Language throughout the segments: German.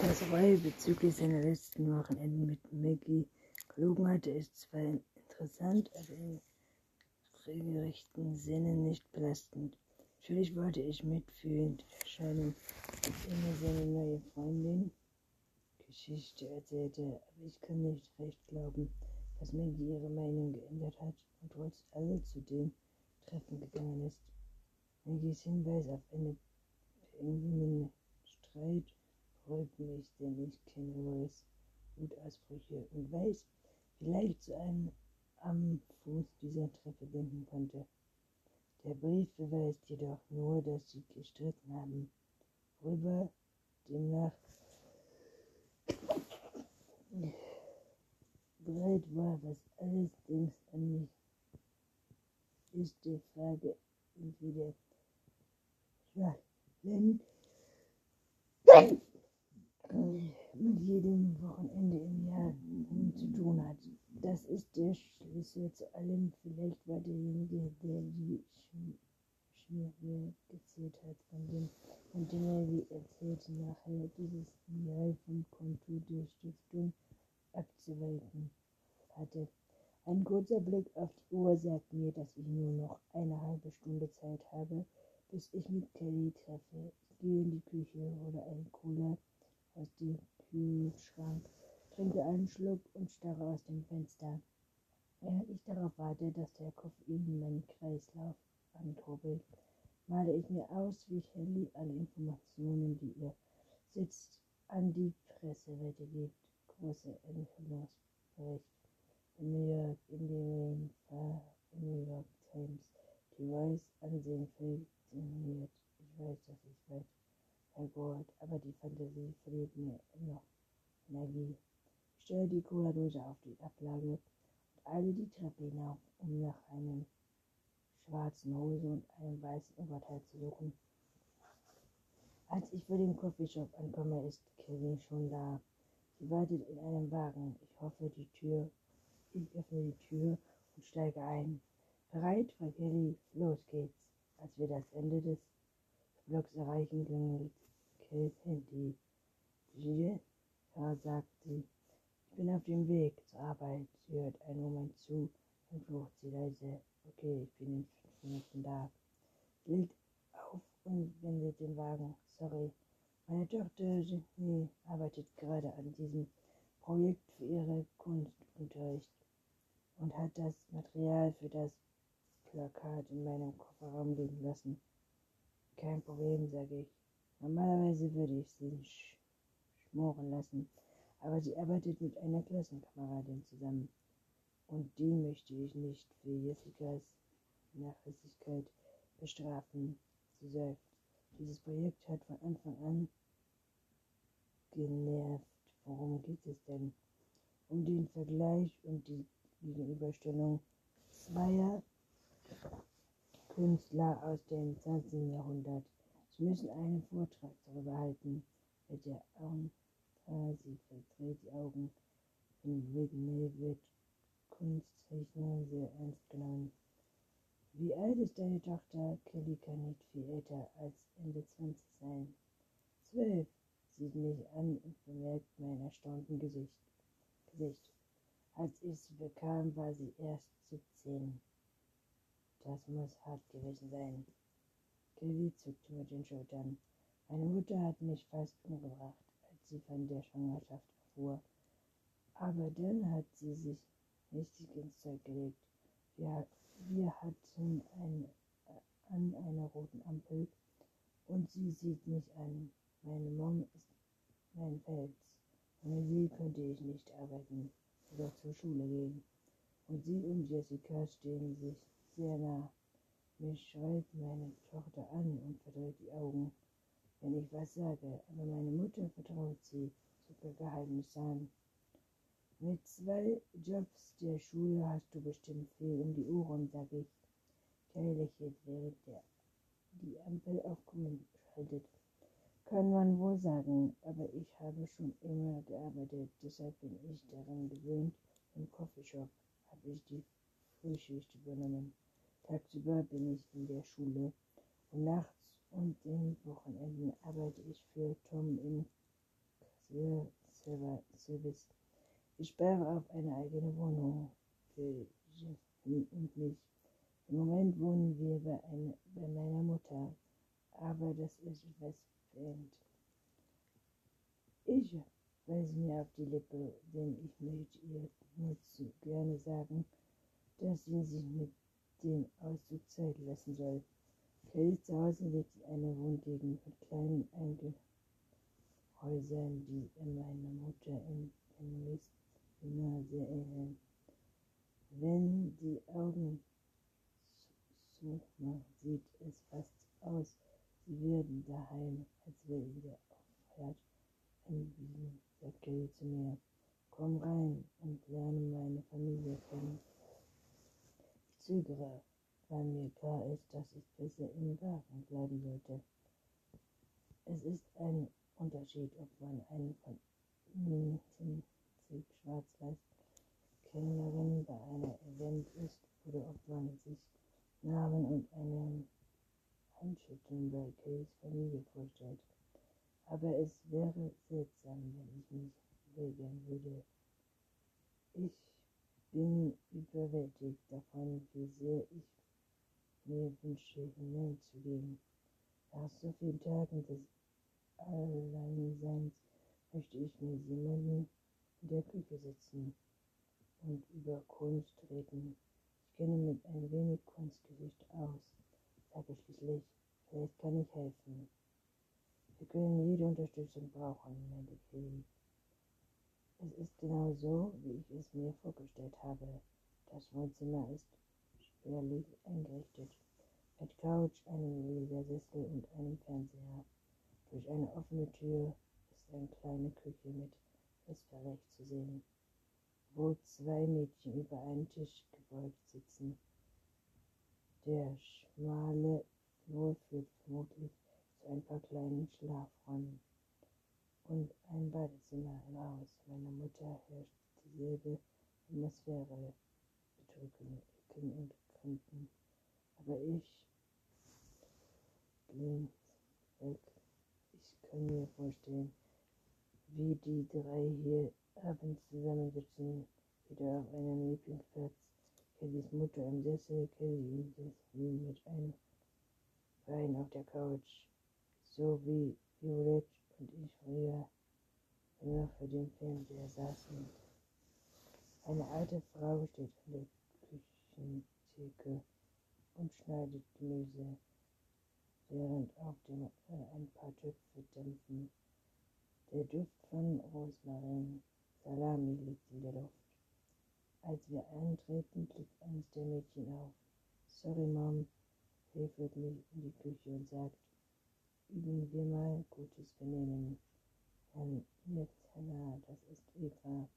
Das Roy bezüglich seiner letzten Wochenenden mit Maggie gelogen hatte, ist zwar interessant, aber im regelrechten Sinne nicht belastend. Natürlich wollte ich mitfühlend erscheinen, als er mir seine neue Freundin Geschichte erzählte, aber ich kann nicht recht glauben, dass Maggie ihre Meinung geändert hat und trotz alle zu dem Treffen gegangen ist. Maggies Hinweis auf einen beengenden Streit beruhigt mich, denn ich kenne Roys Wutausbrüche und weiß, wie leicht zu einem am Fuß dieser Treppe denken konnte. Der Brief beweist jedoch nur, dass sie gestritten haben, worüber demnach bereit war, was alles denkst an mich, ist die Frage entweder schwach, wenn mit jedem Wochenende im Jahr zu tun hat. Das ist der Schlüssel zu allem. Vielleicht war derjenige, der die Schmiere gezählt hat, von dem, von dem er, wie erzählte, nachher dieses Ideal vom Konto der Stiftung abzuweichen hatte. Ein kurzer Blick auf die Uhr sagt mir, dass ich nur noch eine halbe Stunde Zeit habe, bis ich mit Kelly treffe. Ich gehe in die Küche, hole einen Cola aus dem Kühlschrank trinke einen Schluck und starre aus dem Fenster, während ich darauf warte, dass der Koffein meinen Kreislauf ankurbelt. Male ich mir aus, wie Kelly alle Informationen, die ihr sitzt, an die Presse weitergibt. Große Enthüllungsbericht in New York, Indian in New York Times. Die Royce Ansehen funktioniert. Ich weiß, dass ich weit hergeholt, aber die Fantasie verliert mir noch Energie stelle die Cola-Dose auf die Ablage und eile die Treppe hinauf, um nach einem schwarzen Hose und einem weißen Oberteil zu suchen. Als ich vor dem Coffeeshop ankomme, ist Kelly schon da. Sie wartet in einem Wagen. Ich hoffe, die Tür. Ich öffne die Tür und steige ein. Bereit, Frau Kelly, los geht's. Als wir das Ende des Blocks erreichen, klingelt Kellys Handy. Ja, sagt sie bin auf dem Weg zur Arbeit. Sie hört einen Moment zu und flucht sie leise. Okay, ich bin in fünf Minuten da. Sie legt auf und wendet den Wagen. Sorry. Meine Tochter Jenny arbeitet gerade an diesem Projekt für ihre Kunstunterricht und hat das Material für das Plakat in meinem Kofferraum liegen lassen. Kein Problem, sage ich. Normalerweise würde ich sie sch schmoren lassen aber sie arbeitet mit einer Klassenkameradin zusammen. Und die möchte ich nicht für Jessicas Nachlässigkeit bestrafen. Sie seufzt. Dieses Projekt hat von Anfang an genervt. Worum geht es denn? Um den Vergleich und die Gegenüberstellung zweier Künstler aus dem 20. Jahrhundert. Sie müssen einen Vortrag darüber halten, welche sie verdreht die Augen. In Whitney wird Kunstzeichnen sehr ernst genommen. Wie alt ist deine Tochter? Kelly kann nicht viel älter als Ende 20 sein. Zwölf, sieht mich an und bemerkt mein erstaunten Gesicht. Gesicht. Als ich sie bekam, war sie erst 17. Das muss hart gewesen sein. Kelly zuckte mit den Schultern. Meine Mutter hat mich fast umgebracht sie von der Schwangerschaft erfuhr. Aber dann hat sie sich richtig ins Zeug gelegt. Wir, wir hatten ein, äh, an einer roten Ampel und sie sieht mich an. Meine Mom ist mein Fels. Ohne sie könnte ich nicht arbeiten oder zur Schule gehen. Und sie und Jessica stehen sich sehr nah. Mich schreit meine Tochter an und verdreht die Augen wenn ich was sage, aber meine Mutter vertraut sie sogar Geheimnis an. Mit zwei Jobs der Schule hast du bestimmt viel um die Ohren, sag ich. Kay lächelt, während der die Ampel auf Grün schaltet. Kann man wohl sagen, aber ich habe schon immer gearbeitet, deshalb bin ich daran gewöhnt. Im Coffeeshop habe ich die Frühschicht übernommen. Tagsüber bin ich in der Schule und nachts und den Wochenenden arbeite ich für Tom im Service. Ich spare auf eine eigene Wohnung für Jasmin und mich. Im Moment wohnen wir bei, eine, bei meiner Mutter, aber das ist etwas verändert. Ich weise mir auf die Lippe, denn ich möchte ihr nur zu gerne sagen, dass sie sich mit dem Auszug Zeit lassen soll. Kelly zu Hause lebt in einer Wohngegend mit kleinen Einzelhäusern, die meiner Mutter in immer sehr ähneln. Wenn die Augen zumacht, sieht es fast aus, sie würden daheim, als wäre ihr Aufhört angewiesen, sagt Kelly zu mir. Komm rein und lerne meine Familie kennen. Ich zögere, weil mir klar ist, dass ich besser im Wagen bleiben sollte. Es ist ein Unterschied, ob man einen von München schwarz-weiß Kellnerin bei einer Event ist oder ob man sich Namen und eine Handschütteln bei Kays Familie vorstellt. Aber es wäre seltsam, wenn ich mich weigern würde. Ich bin überwältigt davon, wie sehr ich mir wünsche, hineinzugehen. Nach so vielen Tagen des Alleinseins möchte ich mit jemandem in der Küche sitzen und über Kunst reden. Ich kenne mit ein wenig Kunstgesicht aus, sage schließlich, vielleicht kann ich helfen. Wir können jede Unterstützung brauchen, meinte Kelly. Es ist genau so, wie ich es mir vorgestellt habe. Das Wohnzimmer ist spärlich eingerichtet, mit Couch, einem Ledersessel und einem Fernseher. Durch eine offene Tür ist eine kleine Küche mit Essbereich zu sehen, wo zwei Mädchen über einen Tisch gebeugt sitzen. Der schmale Flur führt vermutlich zu ein paar kleinen Schlafräumen und ein Badezimmer im Haus meiner Mutter herrscht dieselbe Atmosphäre, bedrücken, Ecken und Kanten. Aber ich blind weg. Ich kann mir vorstellen, wie die drei hier abends zusammensitzen, wieder auf einem Lieblingsplatz. Kellys Mutter im Sessel, Kelly und Jasmin mit einem Bein auf der Couch, so wie Violett und ich früher immer vor dem Fernseher saßen. Eine alte Frau steht an der Küchentheke und schneidet Gemüse, während auf dem äh, ein paar Töpfe dämpfen. Der Duft von Rosmarin, Salami liegt in der Luft. Als wir eintreten, blickt eines der Mädchen auf. Sorry, Mom, hilft mich in die Küche und sagt, üben wir mal gutes Benehmen. Herrn Hannah, das ist Eva.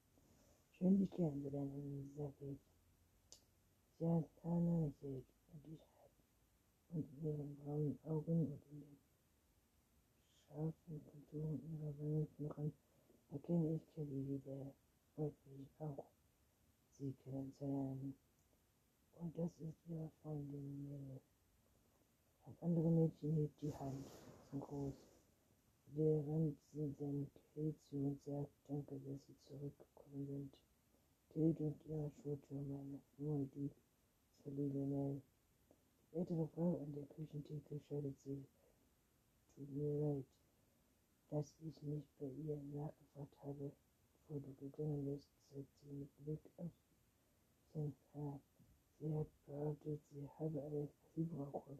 Schön, dich kennenzulernen, sag ich. Hannah lächelt und und ihren braunen Augen und in den scharfen Konturen ihrer Wangenknochen erkenne ich Kelly wieder. Mich auch, sie kennenzulernen. Und das ist ihre Freundin Mel. Das andere Mädchen hebt die Hand zum Gruß, während sie dann Kate zu und sagt, danke, dass sie zurückgekommen sind. Kate und ihre Schulter, meine Freundin, die Salile Mel. Die ältere Frau an der Küchentheke schaltet sie. Tut mir leid, dass ich nicht bei ihr nachgefragt habe, bevor du gegangen bist, sagt sie mit Blick auf sein Haar. Sie hat behauptet, sie habe alles, was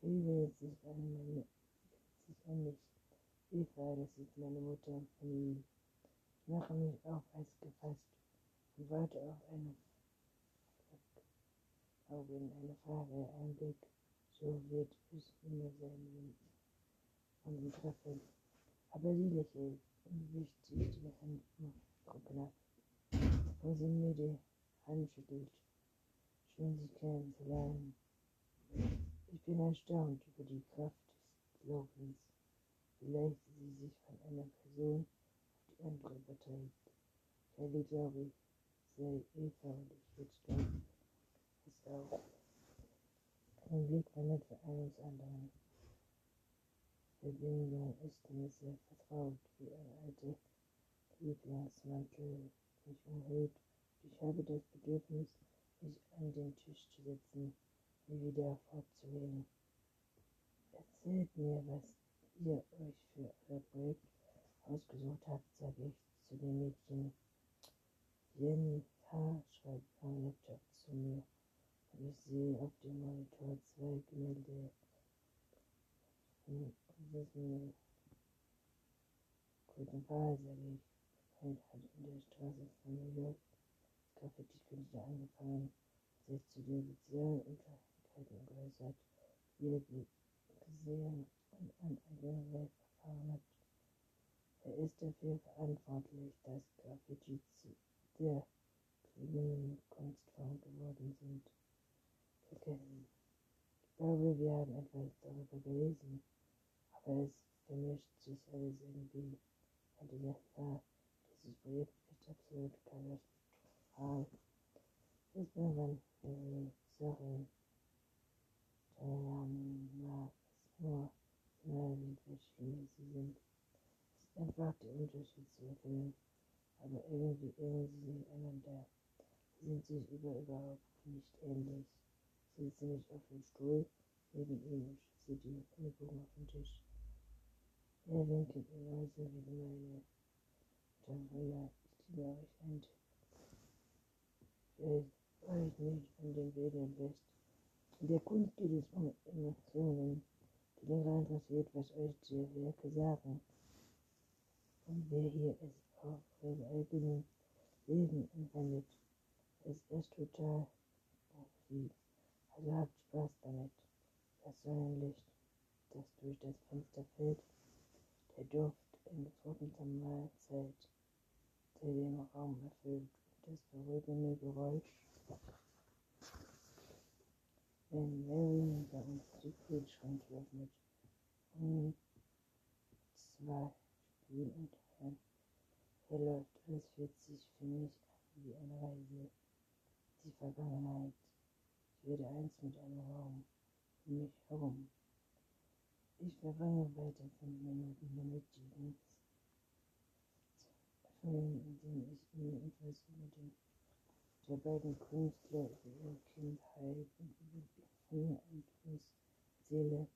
sie wendet sich an, meine, sich an mich. Eva, das ist meine Mutter. Ich mache mich auf Eis gefasst und warte auf eine Augen, eine Frage, ein Blick. So wird es immer sein, wenn ich ihn treffe. Aber sie lächelt und wischt sich die Handgruppen ab, wo sie mir die Hand schüttelt. Schön, Sie kennenzulernen. Ich bin erstaunt über die Kraft des Glaubens, wie leicht sie sich von einer Person auf die andere überträgt. Kelly, glaube sei Eva und ich jetzt glauben auch. Ein Blick wendet für eines anderen. Verbindung ist mir sehr vertraut, wie eine alte Lieblingsmantel mich umhüllt. Ich habe das Bedürfnis, mich an den Tisch zu setzen, und wieder fortzugehen. Erzählt mir, was ihr euch für euer Projekt ausgesucht habt, sage ich zu den Mädchen. Jenny H. schreibt am Laptop zu mir ich sehe auf dem Monitor zwei Gemälde von diesem guten Fall, sage ich. Feld hat in der Straße von New York Graffiti-Künstler angefangen, sich zu den sozialen Unterschiedlichkeiten geäußert, die er gesehen und an eigener Welt erfahren hat. Er ist dafür verantwortlich, dass Graffiti zu der kriminellen Kunstform geworden sind. Vergessen. Ich glaube, wir haben etwas darüber gelesen, aber es vermischt sich alles irgendwie. Und dieser Fall, dieses Projekt ist absolut katastrophal. Bis man, wenn die Sachen steuern mag, es nur immer wie schlimm sie sind. Es ist einfach der Unterschied zu erkennen aber irgendwie ähneln sie sich einander. Sie sind sich über überhaupt nicht ähnlich. Sie sitzt nämlich auf dem Stuhl neben ihm und schützt die Ellbogen auf den Tisch. Er winkelt genauso wie die meine. Darüber, ich gebe euch. Stellt euch nicht an den Bildern fest. Der Kunst geht es um Emotionen, die daran interessiert, was euch die Werke sagen. Und wer hier ist auf sein eigenes Leben anwendet, ist es total irgendwie. Also habt Spaß damit. Das Sonnenlicht, das durch das Fenster fällt, der Duft in getrockneter Mahlzeit, der den Raum erfüllt und das beruhigende Geräusch. Wenn Mary bei uns die Kühlschrank öffnet und zwei Spiel und ein hier läuft alles fühlt sich für mich an wie eine Reise. Die Vergangenheit. Ich werde eins mit einem Raum um mich herum. Ich verbringe weiter fünf Minuten damit, die zu erfüllen, indem ich mir etwas über den der beiden Künstler über ihre Kindheit und über ihre Einfluss erzähle.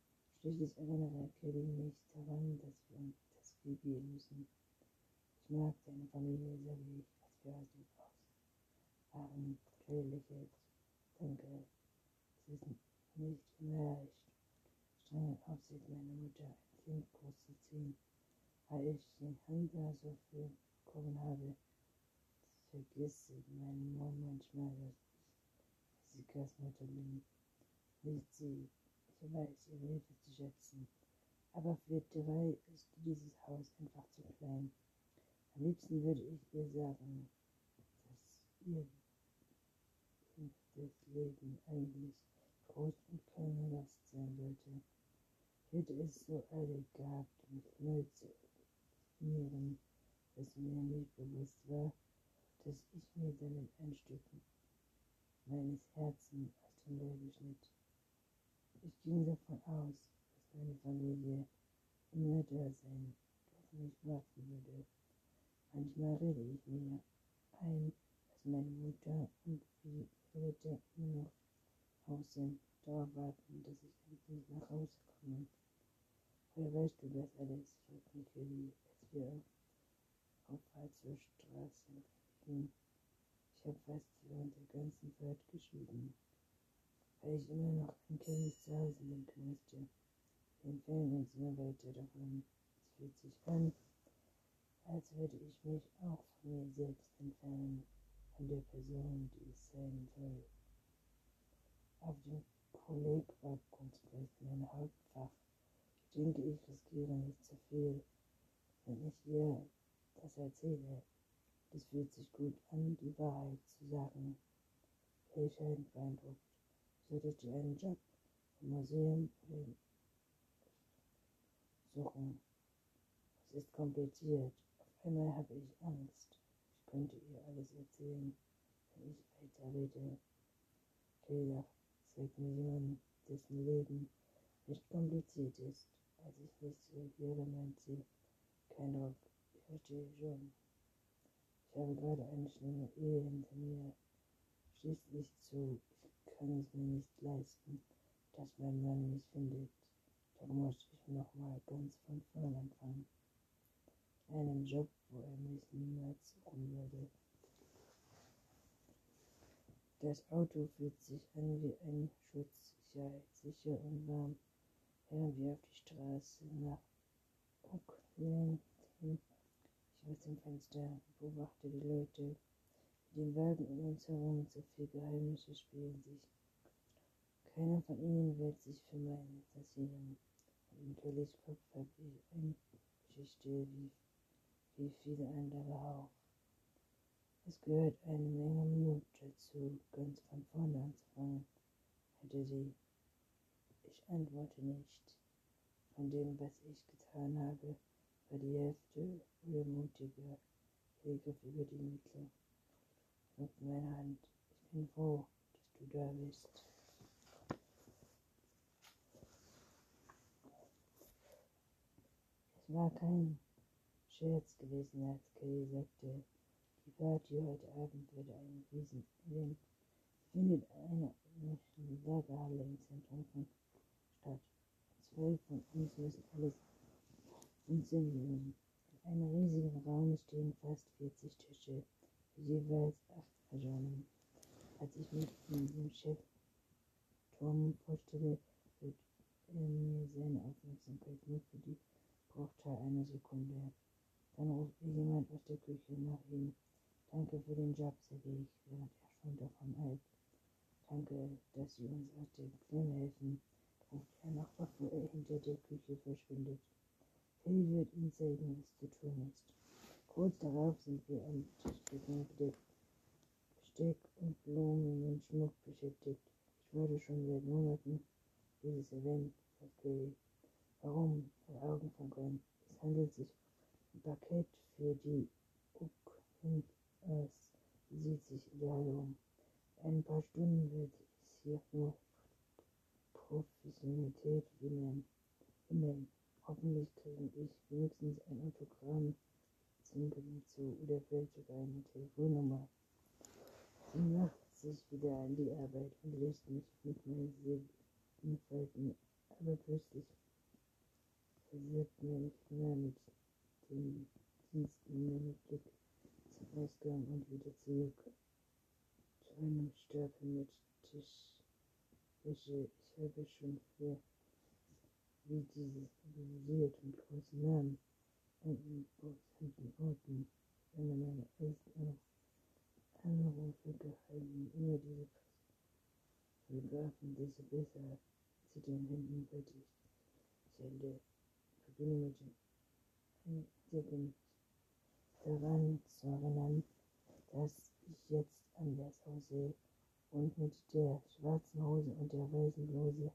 Schließlich erinnere Kelly mich daran, dass wir uns das geben müssen. Ich mag seine Familie sehr ich, als wir aus aus waren. Natürlich Danke. Es ist nicht immer leicht, strenge Aufsicht meiner Mutter ein Kind großzuziehen, weil ich den Hansa so viel bekommen habe. Vergisst meine Mom manchmal, dass ich Jessicas Mutter bin. Nicht sie. Ich weiß ihre Hilfe zu schätzen. Aber für drei ist dieses Haus einfach zu klein. Am liebsten würde ich ihr sagen, dass ihr das Leben eigentlich groß und keine Last sein sollte. Hätte es so eilig gehabt, mich neu zu definieren, dass mir nicht bewusst war, dass ich mir damit ein Stück meines Herzens aus dem Leben schnitt. Ich ging davon aus, dass meine Familie immer da sein, doch nicht warten würde. Manchmal rede ich mir ein, dass meine Mutter und die Leute nur noch Haus sind, darauf warten, dass ich endlich nach Hause komme. Woher weißt du das alles? fragt mich Willi, als wir auf Walzer Straße fliegen. Ich habe fast während der ganzen Zeit geschwiegen, weil ich immer noch an Kellys Zuhause denken musste. Wir entfernen uns immer weiter davon. Es fühlt sich an, als würde ich mich auch von mir selbst entfernen, von der Person, die ich sein soll. Auf dem Kolleg war Kunstrecht mein Hauptfach. Ich denke, ich riskiere nicht zu viel, wenn ich ihr das erzähle. Es fühlt sich gut an, die Wahrheit zu sagen. Scheint beeindruckt. Solltet ihr einen Job im Museum suchen? Es ist kompliziert. Einmal habe ich Angst. Ich könnte ihr alles erzählen, wenn ich weiter rede. Kayla zeigt mir jemanden, dessen Leben nicht kompliziert ist. Als ich nicht reagiere, meint sie, kein Druck. Ich verstehe schon. Ich habe gerade eine schlimme Ehe hinter mir. Schließlich zu, ich kann es mir nicht leisten, dass mein Mann mich findet. Da muss ich nochmal ganz von vorn anfangen. Einen Job, wo er mich niemals suchen würde. Das Auto fühlt sich an wie ein Schutzsicherheit, sicher und warm, während wir auf die Straße nach Oakland gehen. Ich aus dem Fenster beobachte die Leute, die den Wagen um uns herum, so viel Geheimnisse spielen sich. Keiner von ihnen wird sich für meinen interessieren. Und Kellys Kopf habe ich eine Geschichte wie, wie viele andere auch. Es gehört eine Menge Mut dazu, ganz von vorne anzufangen, hätte sie. Ich antworte nicht. Von dem, was ich getan habe, war die Hälfte oder mutiger. Griff über die Mitte. Mit meiner Hand. Ich bin froh, dass du da bist. Es war kein Scherz gewesen, als Kelly sagte, die Party heute Abend würde ein Riesen-Event. findet in einer Lagerhalle im Zentrum von statt. Zwölf von uns müssen alles inszenieren. In einem riesigen Raum stehen fast 40 Tische, jeweils acht Personen. Als ich mich dem Chef Tom vorstelle, wird er mir seine Aufmerksamkeit nur für die Bruchteil einer Sekunde. Dann ruft jemand aus der Küche nach ihm. Danke für den Job, sage ich, während er schon davon eilt. Danke, dass Sie uns aus der Klemme helfen, ruft er noch, bevor er hinter der Küche verschwindet. Phil wird ihm zeigen, was zu tun ist. Kurz darauf sind wir am Tischdecken bedeckt. Besteck und Blumen und Schmuck beschäftigt. Ich warte schon seit Monaten dieses Event, sagt Kelly. Warum? Ihre Augen funkeln. Es handelt sich um ein Paket für die Uknias. Sie sieht sich in der Halle um. In ein paar Stunden wird es hier nur Professionalität wimmeln. Hoffentlich kriege ich wenigstens ein Autogramm Zinken zu oder vielleicht sogar eine Telefonnummer. Sie macht sich wieder an die Arbeit und lässt mich mit meinen Seelen falten, aber plötzlich verwirrt mir nicht mehr mit dem dienstnehmenden Blick zum Ausgang und wieder zurück zu einem Stapel mit Tischwäsche. Ich habe schon für wie dieses organisiert und großen Namen und bestimmten Orten. Eine meiner ersten Anrufe gehalten, immer diese Fotografen, desto besser sie den Händen fertig. Sende beginne mit dem Einzigen daran zu erinnern, dass ich jetzt anders aussehe und mit der schwarzen Hose und der weißen Bluse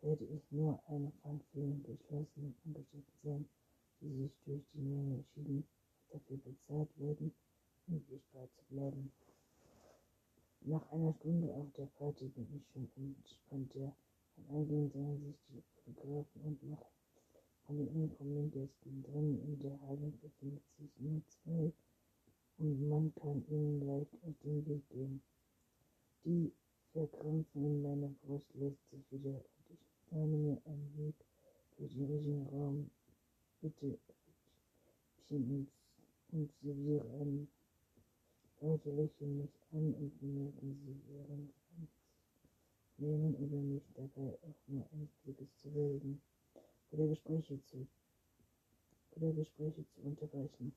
werde ich nur eine von vielen geschlossenen Angestellten sein, die sich durch die Menge entschieden und dafür bezahlt werden, unsichtbar zu bleiben. Nach einer Stunde auf der Party bin ich schon entspannter. Beim Eingehen drängen sich die Fotografen und nach von den ankommenden Gästen. Drinnen in der Halle befindet sich nur zwei und man kann ihnen leicht aus dem Weg gehen. Die Verkrampfung in meiner Brust lässt sich wieder bahne mir einen Weg durch den riesigen Raum. Bitte Öffchen und serviere einen. Leute lächeln mich an und bemerken sie während nehmen über mich dabei auch nur eines Blickes zu würdigen oder Gespräche zu oder Gespräche zu unterbrechen.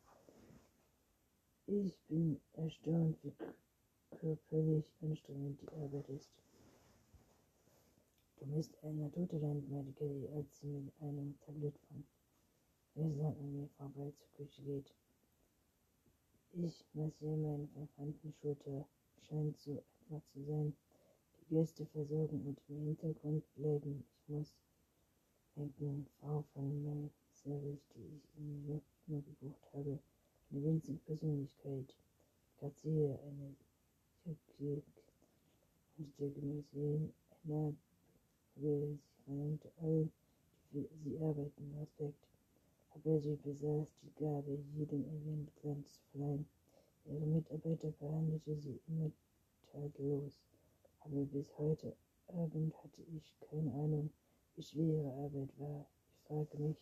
Ich bin erstaunt, wie anstrengend die Arbeit ist. Du bist ein Naturtalent, meinte Kelly, als sie mit einem Tablett von Gläsern an mir vorbei zur Küche geht. Ich massiere meine verbrannten Schulter. Scheint so einfach zu sein. Die Gäste versorgen und im Hintergrund bleiben. Ich muss denken, Frau von meinem Service, die ich in New gebucht habe. Eine winzige Persönlichkeit. Grazie, eine Tschüss eine will sich allen, die für sie arbeiten, Respekt. Aber sie besaß die Gabe, jedem Event Glanz zu verleihen. Ihre Mitarbeiter behandelte sie immer tadellos, aber bis heute Abend hatte ich keine Ahnung, wie schwer ihre Arbeit war. Ich frage mich,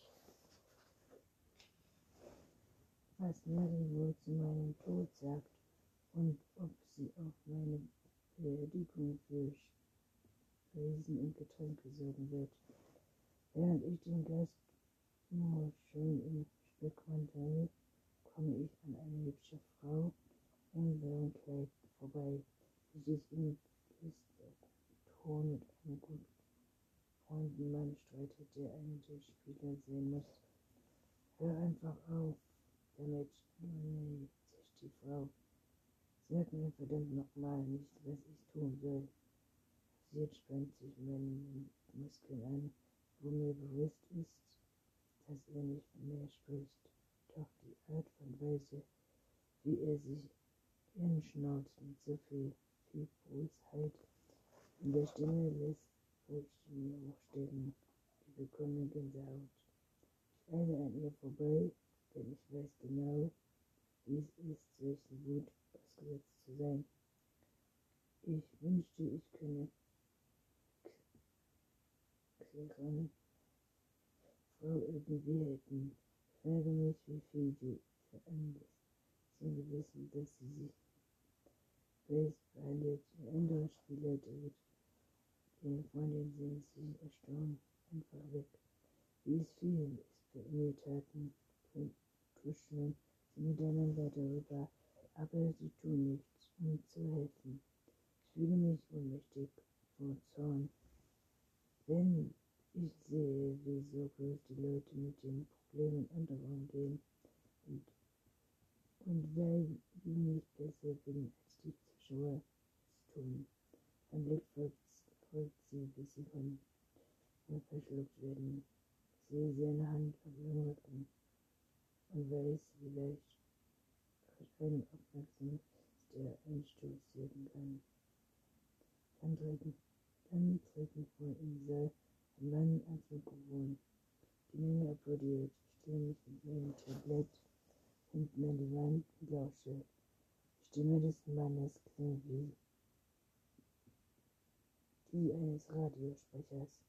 was Mary wohl zu meinem Tod sagt und ob sie auf meine Beerdigung für Speisen und Getränke sorgen wird. Während ich den Gastmahl schön im Stück wandere, komme ich an eine hübsche Frau im blauen Kleid vorbei, die sich im Ton mit einem guten Freunden Mann streitet, der einen der Spieler sehen muss. Hör einfach auf damit, nee, zischt die Frau. Sag mir verdammt nochmal nicht, was ich tun soll. Sie spannt sich meine Muskeln an, wo mir bewusst ist, dass er nicht mehr spricht. Doch die Art und Weise, wie er sich hinschnauzt mit so viel Fibrosheit in der Stimme lässt Brötchen hochstellen, die bekommen Gänsehaut. Ich eile an ihr vorbei, denn ich weiß genau, wie es ist, solchen Wut ausgesetzt zu sein. Ich wünschte, ich könne Klirren Frau irgendwie. Ich frage mich, wie viel sie veranlasst, zu wissen, dass sie sich best behandelt. Ein anderer Spieler dreht ihre Freundin sehen sie erstaunt einfach weg. Wie es vielen ist bei Imitaten, kuscheln sie miteinander darüber, aber sie tun nichts, um zu helfen. Ich fühle mich ohnmächtig vor Zorn. Wenn ich sehe, wie so groß die Leute mit den Problemen anderer umgehen und, und weil ich nicht besser bin als die Zuschauer es tun. Mein Blick folgt sie, bis sie von mir verschluckt werden. Ich sehe seine Hand ihrem Rücken und weiß, wie leicht ein aufmerksam der Einstoß wirken kann. Dann treten, dann treten vor im Saal ein Mann ans Mikrofon. Die Menge applaudiert. Ich mich mit meinem Tablett hinten an die Wand lausche. Die Stimme des Mannes klingt wie die eines Radiosprechers.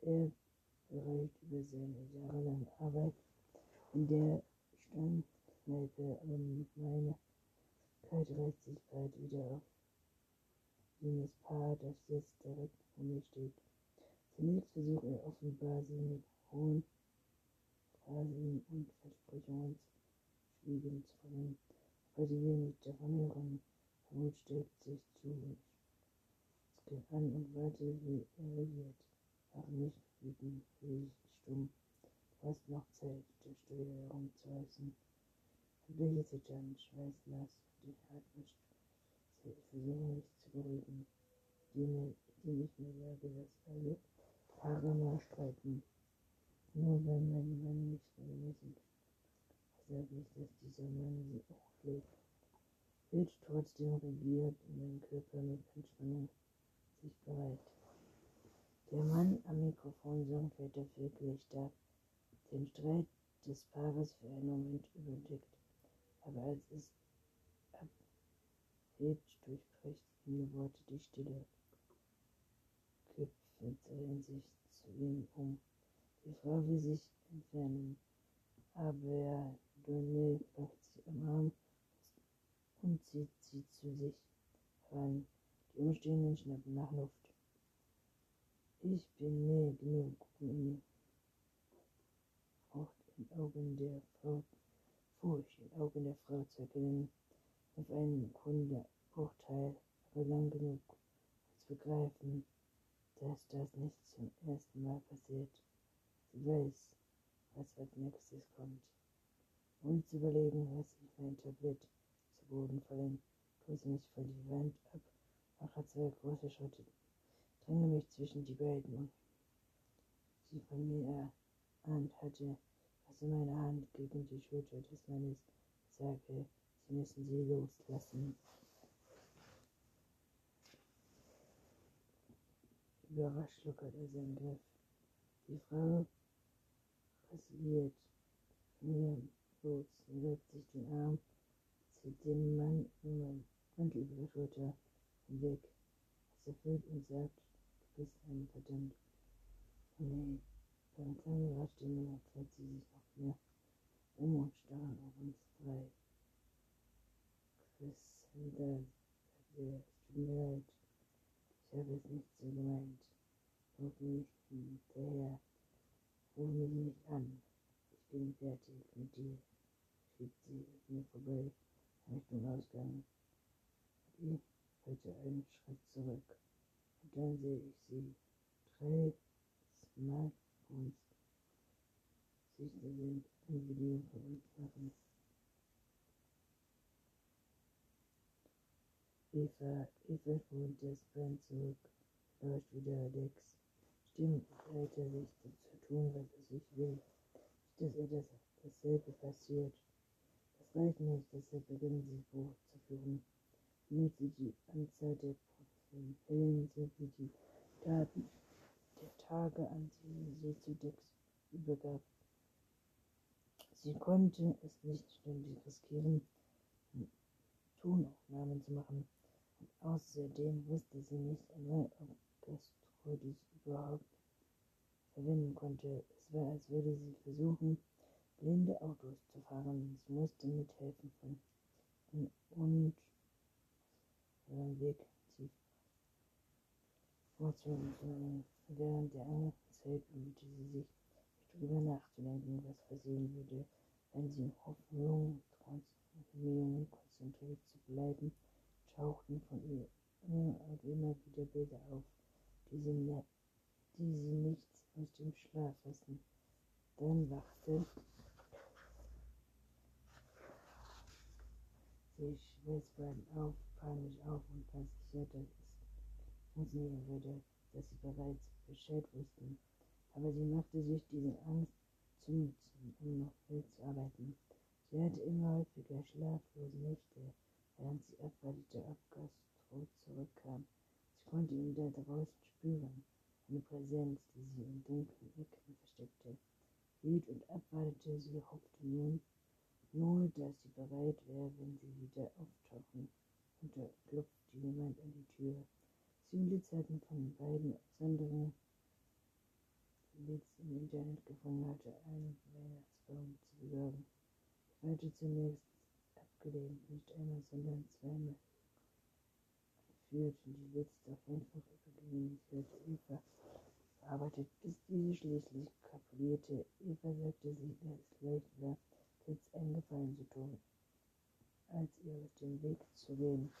Er bereitet über seine jahrelange Arbeit in der Standkneipe, aber meine Kalt reißt sich bald wieder auf jenes Paar, das jetzt direkt vor mir steht. Zunächst versucht er offenbar, sie mit hohen Phrasen und Versprechungen schwiegen zu bringen, aber sie will nicht davon hören. Wut stellt sich zu uns guckte an und warte, wie er reagiert. War nicht wütend, lediglich stumm. Du hast noch Zeit, der Steuer herumzureißen. Ein Blicke zittern, schweißnass, die atmet. Ich versuche mich zu beruhigen, indem ich mir sage, dass alle Paare mal streiten. Nur weil mein Mann nicht regelmäßig sage ich, dass dieser Mann sie auch pflegt. Wird trotzdem regiert in meinem Körper mit Anspannung sich bereit. Der Mann am Mikrofon sorgt dafür Gerichter den Streit des Paares für einen Moment überdeckt, aber als es abhebt, durchbricht ihm Worte die Stille. Köpfe drehen sich zu ihm um. Die Frau will sich entfernen, aber Donnell packt sie am Arm und zieht sie zu sich heran. Die Umstehenden schnappen nach Luft. Ich bin näher genug, um in Furcht in Augen der Frau, Furcht in Augen der Frau zu erkennen, auf einen Bruchteil, aber lang genug, um zu begreifen, dass das nicht zum ersten Mal passiert. Sie weiß, was als nächstes kommt. Ohne zu überlegen, was ich mein Tablett zu Boden fallen, stoße mich von die Wand ab mache zwei große Schritte, dränge mich zwischen die beiden und sie von mir erahnt hatte, was in meiner Hand gegen die Schulter des Mannes sage, sie müssen sie loslassen. Überrascht lockert er seinen Griff. Die Frau rasiert mir los, wirkt sich den Arm, sieht den Mann im Mantel über der Schulter hinweg. Es erfüllt und sagt, du bist ein verdammt. Oh nee, beim Klang ihrer Stimme dreht sie sich noch mehr um und starren auf uns drei. Chris Sanders, sagt er, es tut mir leid. Ich habe es nicht so gemeint. Ruf mich hinterher. Ruf mich nicht an. Ich bin fertig mit dir. Schiebt sie mir vorbei Richtung Ausgang. Ich halte einen Schritt zurück. Und dann sehe ich sie. Drei Smartphones. Sichter sind ein Video von uns machen. Eva, Eva holt das Band zurück, läuft wieder Dex. Stimmt, hält er sich zu tun, was er sich will. Nicht, dass er das, dasselbe passiert. Das reicht nicht, deshalb beginnen sie Buch. Damit sie die Anzahl der Fällen sowie die Daten der Tage an die sie zu Dex übergab. Sie konnte es nicht ständig riskieren, Tonaufnahmen zu machen. Und außerdem wusste sie nicht einmal, ob Gastro dies überhaupt verwenden konnte. Es war, als würde sie versuchen, blinde Autos zu fahren. Sie musste mithelfen von und ihren Weg tief vorzunehmen. Während der Zeit bemühte sie sich, darüber nachzudenken, was passieren würde, wenn sie in Hoffnung, Bemühungen konzentriert zu bleiben, tauchten von ihr immer und immer wieder Bilder auf, die sie, die sie nicht aus dem Schlaf rissen. Dann wachte sie schweißbleibend auf, panisch auf und war sicher, dass es funktionieren würde, dass sie bereits Bescheid wussten. Aber sie machte sich diese Angst zu nutzen, um noch wild zu arbeiten. Sie hatte immer häufiger schlaflose Nächte, während sie abwartete, ob Gastro zurückkam. Sie konnte ihn da draußen spüren, eine Präsenz, die sie in dunklen Ecken versteckte. Hielt und abwartete, sie hoffte nun, nur, dass sie bereit wäre, wenn sie wieder auftauchen. Und da klopfte jemand an die Tür. Sie und Liz hatten von beiden Sendungen Liz im Internet gefunden hatte, einen Weihnachtsbaum zu besorgen. Ich hatte zunächst abgelehnt, nicht einmal, sondern zweimal. Führten die Liz doch einfach übergingen. Sie hatte Eva verarbeitet, bis diese schließlich kapitulierte. Eva sagte sie, dass es leicht war, Liz einen Gefallen zu tun, als ihr aus dem Weg zu gehen.